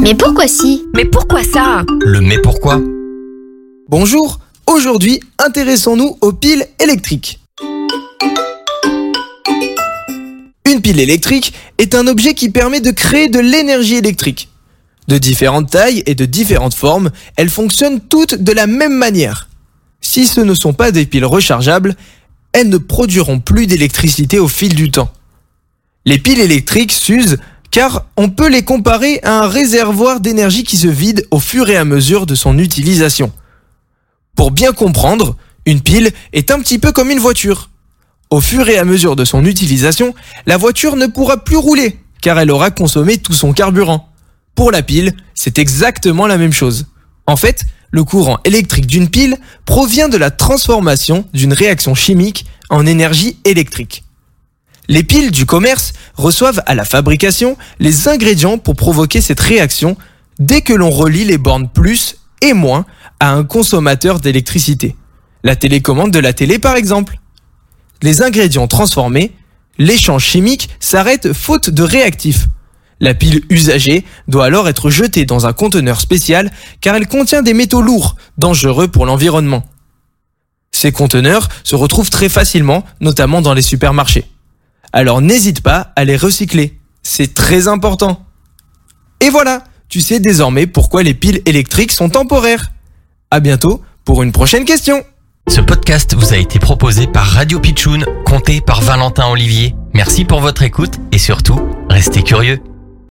Mais pourquoi si? Mais pourquoi ça? Le mais pourquoi? Bonjour, aujourd'hui intéressons-nous aux piles électriques. Une pile électrique est un objet qui permet de créer de l'énergie électrique. De différentes tailles et de différentes formes, elles fonctionnent toutes de la même manière. Si ce ne sont pas des piles rechargeables, elles ne produiront plus d'électricité au fil du temps. Les piles électriques s'usent car on peut les comparer à un réservoir d'énergie qui se vide au fur et à mesure de son utilisation. Pour bien comprendre, une pile est un petit peu comme une voiture. Au fur et à mesure de son utilisation, la voiture ne pourra plus rouler car elle aura consommé tout son carburant. Pour la pile, c'est exactement la même chose. En fait, le courant électrique d'une pile provient de la transformation d'une réaction chimique en énergie électrique. Les piles du commerce reçoivent à la fabrication les ingrédients pour provoquer cette réaction dès que l'on relie les bornes plus et moins à un consommateur d'électricité. La télécommande de la télé par exemple. Les ingrédients transformés, l'échange chimique s'arrête faute de réactifs. La pile usagée doit alors être jetée dans un conteneur spécial car elle contient des métaux lourds, dangereux pour l'environnement. Ces conteneurs se retrouvent très facilement, notamment dans les supermarchés. Alors n'hésite pas à les recycler. C'est très important. Et voilà, tu sais désormais pourquoi les piles électriques sont temporaires. À bientôt pour une prochaine question. Ce podcast vous a été proposé par Radio Pitchoun, compté par Valentin Olivier. Merci pour votre écoute et surtout, restez curieux.